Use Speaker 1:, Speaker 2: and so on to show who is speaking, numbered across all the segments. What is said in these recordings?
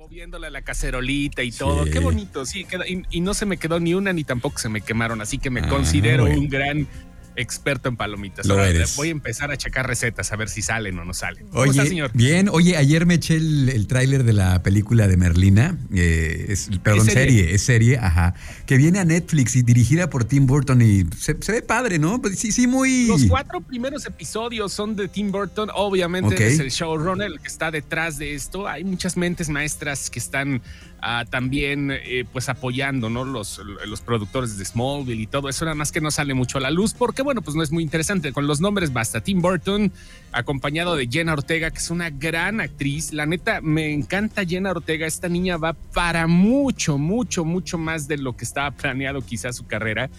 Speaker 1: Moviéndole la cacerolita y todo. Qué bonito, sí. y, no se me quedó ni una ni tampoco se me quemaron. Así que me ah, considero un gran experto en palomitas.
Speaker 2: Lo
Speaker 1: Voy a empezar a checar recetas a ver si salen o no salen.
Speaker 2: oye, señor? Bien, oye, ayer me eché el, tráiler de la película de Merlina, eh, es, perdón, serie? es serie, ajá, que viene a Netflix y dirigida por Tim Burton y se, ve padre, ¿no? Pues sí, sí, muy...
Speaker 1: Los cuatro primeros episodios son de Tim Burton, obviamente es el showrunner el que está detrás de esto. Hay muchas mentes maestras que están también eh, pues apoyando ¿no? los, los productores de Smallville y todo eso, nada más que no sale mucho a la luz porque bueno, pues no es muy interesante. Con los nombres basta. Tim Burton, acompañado de Jenna Ortega, que es una gran actriz. La neta, me encanta Jenna Ortega. Esta niña va para mucho, mucho, mucho más de lo que estaba planeado quizás su carrera.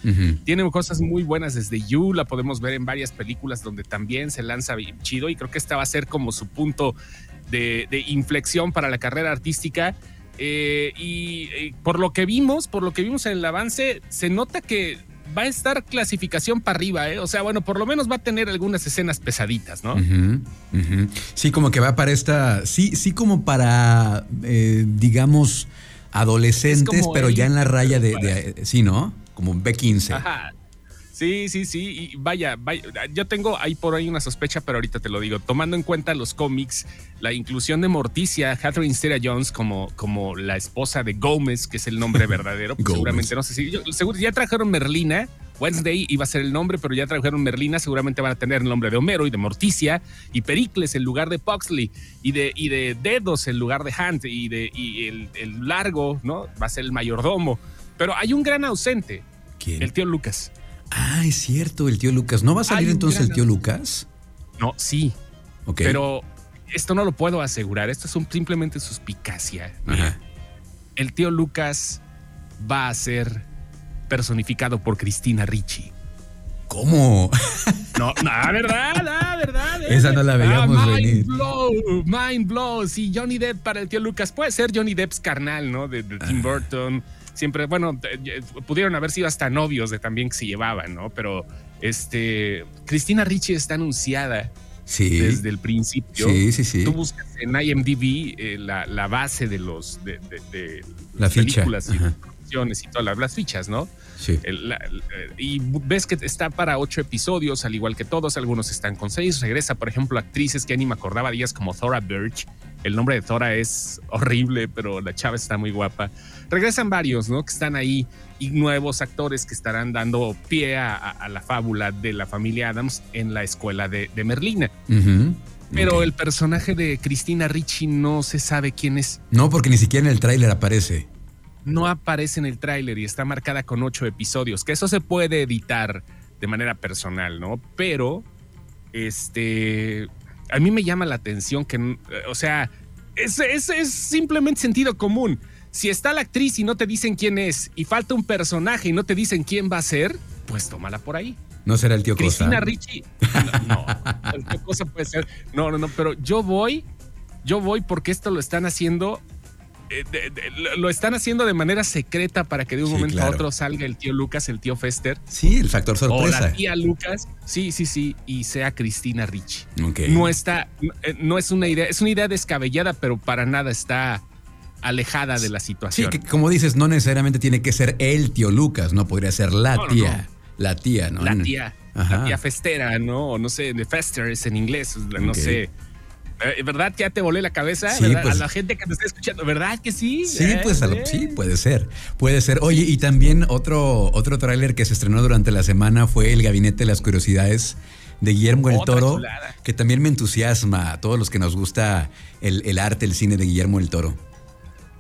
Speaker 1: Tiene cosas muy buenas desde You, la podemos ver en varias películas donde también se lanza chido y creo que esta va a ser como su punto de, de inflexión para la carrera artística. Eh, y eh, por lo que vimos, por lo que vimos en el avance, se nota que va a estar clasificación para arriba, ¿eh? O sea, bueno, por lo menos va a tener algunas escenas pesaditas, ¿no?
Speaker 2: Sí, como que va para esta, sí, sí como para, digamos, adolescentes, pero ya en la raya de, de, sí, ¿no? Como B15. Ajá.
Speaker 1: Sí, sí, sí. Y vaya, vaya, yo tengo ahí por ahí una sospecha, pero ahorita te lo digo. Tomando en cuenta los cómics, la inclusión de Morticia, Catherine Zeta Jones como, como la esposa de Gómez, que es el nombre verdadero, pues seguramente no sé si. seguro, ya trajeron Merlina. Wednesday iba a ser el nombre, pero ya trajeron Merlina, seguramente van a tener el nombre de Homero y de Morticia y Pericles en lugar de Puxley y de, y de Dedos en lugar de Hunt y, de, y el, el largo, ¿no? Va a ser el mayordomo. Pero hay un gran ausente.
Speaker 2: ¿Quién?
Speaker 1: El tío Lucas.
Speaker 2: Ah, es cierto, el tío Lucas. ¿No va a salir entonces el tío Lucas?
Speaker 1: No, sí. Ok. Pero esto no lo puedo asegurar. Esto es simplemente suspicacia. El tío Lucas va a ser personificado por Cristina Ricci.
Speaker 2: ¿Cómo?
Speaker 1: No, no, verdad, la verdad.
Speaker 2: Esa no la veíamos ah, mind venir.
Speaker 1: Blow, mind blow. Sí, Johnny Depp para el tío Lucas. Puede ser Johnny Depp's carnal, ¿no? De, Tim ah. Siempre, bueno, pudieron haber sido hasta novios de también que se llevaban, ¿no? Pero este, Cristina Ricci está anunciada desde el principio.
Speaker 2: Sí, sí, sí.
Speaker 1: Tú buscas en IMDb eh, la, base de los de,
Speaker 2: la
Speaker 1: películas y producciones y todas las, fichas, ¿no?
Speaker 2: Sí.
Speaker 1: y ves que está para ocho episodios, al igual que todos. Algunos están con seis. Regresa, por ejemplo, actrices que ni me acordaba días como Thora Birch. El nombre de Thora es horrible, pero la chava está muy guapa regresan varios, ¿no? Que están ahí y nuevos actores que estarán dando pie a, la fábula de la familia Adams en la escuela de, Merlina. Pero el personaje de Cristina Ricci no se sabe quién es.
Speaker 2: No, porque ni siquiera en el tráiler aparece.
Speaker 1: No aparece en el tráiler y está marcada con ocho episodios, que eso se puede editar de manera personal, ¿no? Pero, este, a mí me llama la atención que, o sea, es, es simplemente sentido común si está la actriz y no te dicen quién es, y falta un personaje y no te dicen quién va a ser, pues tómala por ahí.
Speaker 2: No será el tío
Speaker 1: Cristina Ricci. No, el tío Cosa puede ser. No, no, no, pero yo voy, yo voy porque esto lo están haciendo. Eh, lo están haciendo de manera secreta para que de un momento a otro salga el tío Lucas, el tío Fester.
Speaker 2: Sí, el factor sorpresa.
Speaker 1: O la tía Lucas. Sí, sí, sí. Y sea Cristina Ricci. No está, eh, no es una idea, es una idea descabellada, pero para nada está alejada de la situación.
Speaker 2: Sí, que como dices, no necesariamente tiene que ser el tío Lucas, no podría ser la tía. La tía, ¿no?
Speaker 1: La tía. La tía festera, ¿no? O no sé, de fester es en inglés, no sé. Eh, ¿Verdad que ya te volé la cabeza? Sí, pues, a la gente que te está escuchando, ¿verdad que sí?
Speaker 2: Sí, pues sí, puede ser. Puede ser. Oye, y también otro, otro tráiler que se estrenó durante la semana fue El Gabinete de las Curiosidades de Guillermo el Toro, que también me entusiasma a todos los que nos gusta el, el arte, el cine de Guillermo el Toro.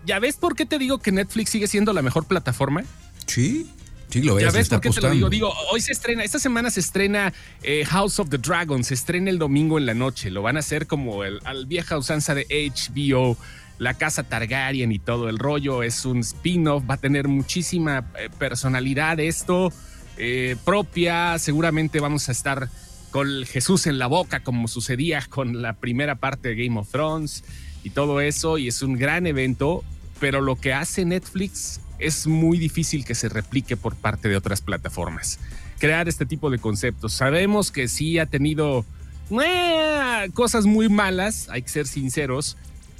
Speaker 1: ¿Ya ves por qué te digo que Netflix sigue siendo la mejor plataforma?
Speaker 2: Sí. Sí, lo
Speaker 1: ¿Ya ves por qué te lo digo? Digo, hoy se estrena, esta semana se estrena eh, House of the Dragon, se estrena el domingo en la noche. Lo van a hacer como el, al vieja usanza de HBO, la casa Targaryen y todo el rollo. Es un spin-off, va a tener muchísima eh, personalidad esto, eh, propia. Seguramente vamos a estar con Jesús en la boca, como sucedía con la primera parte de Game of Thrones y todo eso, y es un gran evento, pero lo que hace Netflix es muy difícil que se replique por parte de otras plataformas. Crear este tipo de conceptos. Sabemos que sí ha tenido eh, cosas muy malas, hay que ser sinceros,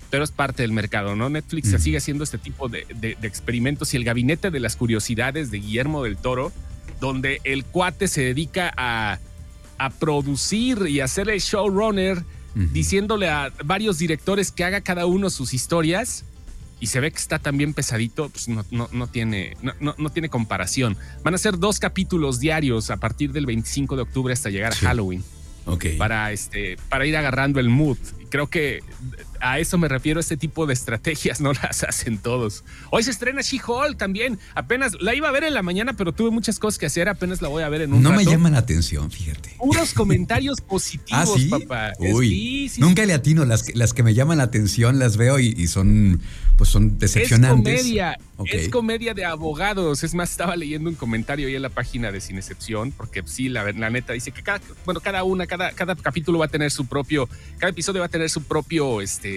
Speaker 1: pero es parte del mercado, ¿no? Netflix sigue haciendo este tipo de, experimentos y el gabinete de las curiosidades de Guillermo del Toro, donde el cuate se dedica a, producir y a ser el showrunner, diciéndole a varios directores que haga cada uno sus historias. Y se ve que está también pesadito, pues no, no, tiene, no, no, tiene comparación. Van a ser dos capítulos diarios a partir del 25 de octubre hasta llegar a Halloween. Para, este, para ir agarrando el mood. Creo que a eso me refiero, este tipo de estrategias no las hacen todos. Hoy se estrena She-Hulk también. Apenas la iba a ver en la mañana, pero tuve muchas cosas que hacer. Apenas la voy a ver en un
Speaker 2: No me llama la atención, fíjate.
Speaker 1: Puros comentarios positivos,
Speaker 2: ¿Ah,
Speaker 1: papá.
Speaker 2: Uy, nunca le atino. Las que, las que me llaman la atención las veo y, son, pues son decepcionantes.
Speaker 1: Es comedia. Es comedia de abogados. Es más, estaba leyendo un comentario ahí en la página de Sin Excepción, porque sí, la, la neta dice que cada, bueno, cada una, cada, cada capítulo va a tener su propio, cada episodio va a tener su propio, este,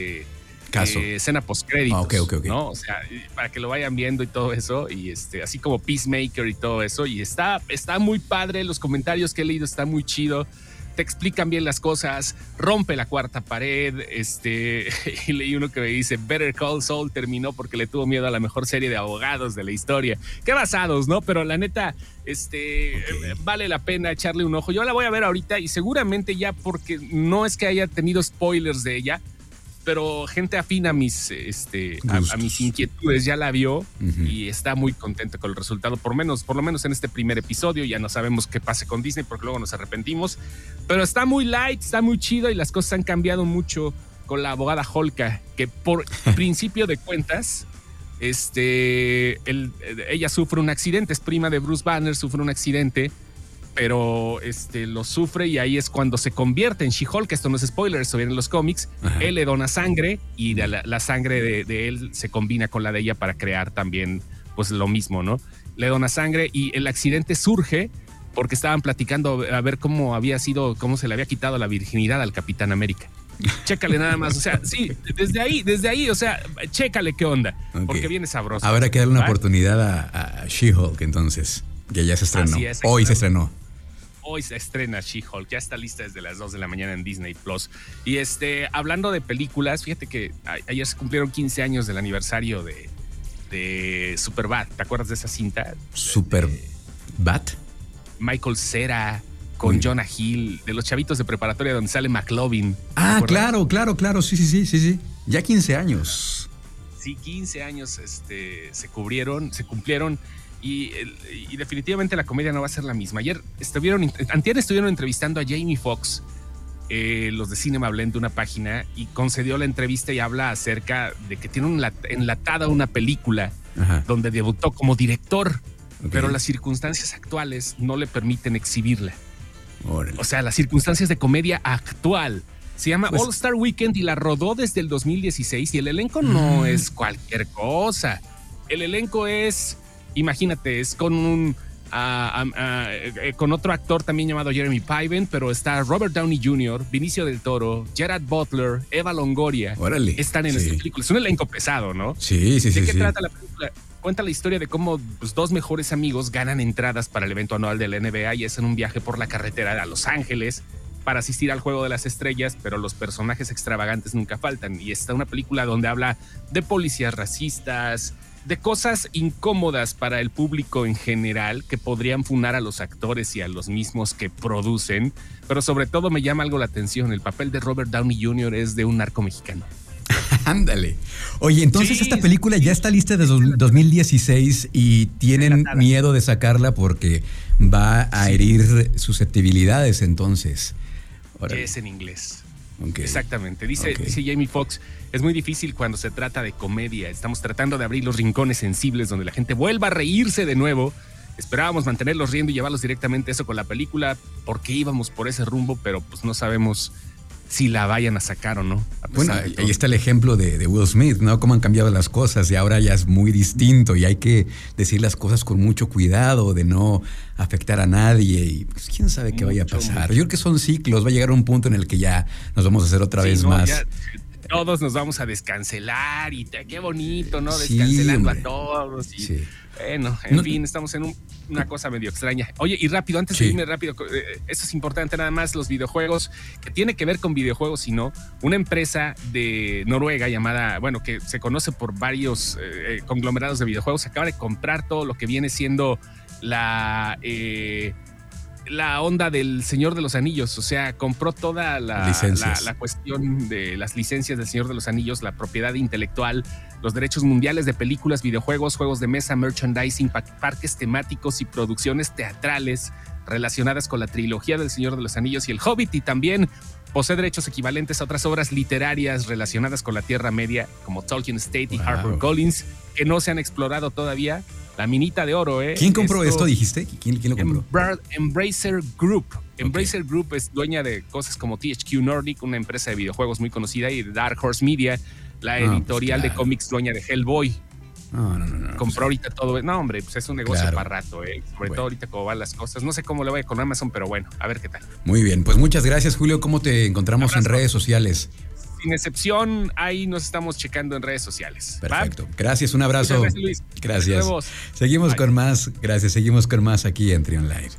Speaker 2: Caso.
Speaker 1: Eh, escena post créditos,
Speaker 2: ah,
Speaker 1: ¿no? O sea, para que lo vayan viendo y todo eso y este así como Peacemaker y todo eso y está está muy padre, los comentarios que he leído están muy chido. Te explican bien las cosas, rompe la cuarta pared, este, y leí uno que me dice, Better Call Saul terminó porque le tuvo miedo a la mejor serie de abogados de la historia. Qué basados, ¿no? Pero la neta, este, vale la pena echarle un ojo. Yo la voy a ver ahorita y seguramente ya porque no es que haya tenido spoilers de ella, pero gente afina a mis, este, a, mis inquietudes ya la vio y está muy contenta con el resultado, por, menos, por lo menos en este primer episodio. Ya no sabemos qué pase con Disney porque luego nos arrepentimos, pero está muy light, está muy chido y las cosas han cambiado mucho con la abogada Holka, que por principio de cuentas, este, ella sufre un accidente, es prima de Bruce Banner, sufre un accidente pero este, lo sufre y ahí es cuando se convierte en She-Hulk. Esto no es spoiler, eso viene en los cómics. Él le dona sangre y la, sangre de, él se combina con la de ella para crear también pues lo mismo, ¿no? Le dona sangre y el accidente surge porque estaban platicando a ver cómo había sido, cómo se le había quitado la virginidad al Capitán América. Chécale nada más, o sea, sí, desde ahí, desde ahí, o sea, chécale qué onda, porque viene sabroso.
Speaker 2: Habrá que darle una oportunidad a, She-Hulk entonces, que ya se estrenó. Hoy se estrenó
Speaker 1: hoy se estrena She-Hulk, ya está lista desde las 2 de la mañana en Disney Plus. Y este, hablando de películas, fíjate que ayer se cumplieron 15 años del aniversario de, de Superbad. ¿Te acuerdas de esa cinta?
Speaker 2: ¿Superbad?
Speaker 1: Michael Cera con Jonah Hill, de los chavitos de preparatoria donde sale McLovin.
Speaker 2: Ah, claro, claro, claro, sí, sí, sí, sí, sí. Ya 15 años.
Speaker 1: Sí, 15 años este, se cubrieron, se cumplieron y, definitivamente la comedia no va a ser la misma. Ayer estuvieron, antier estuvieron entrevistando a Jamie Foxx, eh, los de Cinema Blend, una página, y concedió la entrevista y habla acerca de que tiene enlatada una película donde debutó como director, pero las circunstancias actuales no le permiten exhibirla. O sea, las circunstancias de comedia actual. Se llama pues All Star Weekend y la rodó desde el 2016 y el elenco no mm. es cualquier cosa. El elenco es imagínate, es con un ah, eh, con otro actor también llamado Jeremy Piven, pero está Robert Downey Jr., Vinicio del Toro, Gerard Butler, Eva Longoria.
Speaker 2: Órale.
Speaker 1: Están en esta película. Es un elenco pesado, ¿no?
Speaker 2: Sí, sí, sí.
Speaker 1: ¿De qué trata la película? Cuenta la historia de cómo pues, dos mejores amigos ganan entradas para el evento anual de la NBA y hacen un viaje por la carretera a Los Ángeles para asistir al Juego de las Estrellas, pero los personajes extravagantes nunca faltan. Y está una película donde habla de policías racistas, de cosas incómodas para el público en general que podrían funar a los actores y a los mismos que producen, pero sobre todo me llama algo la atención, el papel de Robert Downey Jr. es de un narco mexicano.
Speaker 2: Ándale. Oye, entonces esta película ya está lista desde 2016 y tienen miedo de sacarla porque va a herir susceptibilidades entonces.
Speaker 1: Es en inglés. Exactamente. Dice, dice Jamie Foxx, es muy difícil cuando se trata de comedia. Estamos tratando de abrir los rincones sensibles donde la gente vuelva a reírse de nuevo. Esperábamos mantenerlos riendo y llevarlos directamente eso con la película porque íbamos por ese rumbo, pero pues no sabemos si la vayan a sacar o no.
Speaker 2: Bueno, ahí está el ejemplo de, Will Smith, ¿no? Cómo han cambiado las cosas y ahora ya es muy distinto y hay que decir las cosas con mucho cuidado de no afectar a nadie y pues, quién sabe qué vaya a pasar. Yo creo que son ciclos, va a llegar un punto en el que ya nos vamos a hacer otra vez más.
Speaker 1: Todos nos vamos a descancelar y qué bonito, ¿no? Descancelando a todos. Y, Bueno, en fin, estamos en una cosa medio extraña. Oye, y rápido, antes de irme rápido, eh, eso es importante nada más, los videojuegos, que tiene que ver con videojuegos, sino una empresa de Noruega llamada, bueno, que se conoce por varios eh, conglomerados de videojuegos, acaba de comprar todo lo que viene siendo la... Eh, la onda del Señor de los Anillos, o sea, compró toda la, la, cuestión de las licencias del Señor de los Anillos, la propiedad intelectual, los derechos mundiales de películas, videojuegos, juegos de mesa, merchandising, parques temáticos y producciones teatrales relacionadas con la trilogía del Señor de los Anillos y el Hobbit y también posee derechos equivalentes a otras obras literarias relacionadas con la Tierra Media como Tolkien State y Harper Collins que no se han explorado todavía la minita de oro, ¿eh?
Speaker 2: ¿Quién compró esto, dijiste? ¿Quién, lo compró?
Speaker 1: Embracer Group. Embracer Group es dueña de cosas como THQ Nordic, una empresa de videojuegos muy conocida, y Dark Horse Media, la pues editorial de cómics dueña de Hellboy. No, no, no. Compró ahorita todo. No, hombre, pues es un negocio para rato, ¿eh? Sobre todo ahorita cómo van las cosas. No sé cómo le vaya con Amazon, pero bueno, a ver qué tal.
Speaker 2: Muy bien, pues muchas gracias, Julio. ¿Cómo te encontramos en redes sociales?
Speaker 1: Sin excepción, ahí nos estamos checando en redes sociales.
Speaker 2: Perfecto. Gracias, un abrazo. gracias, Luis. Gracias. Seguimos con más. Gracias, seguimos con más aquí en Trion Live.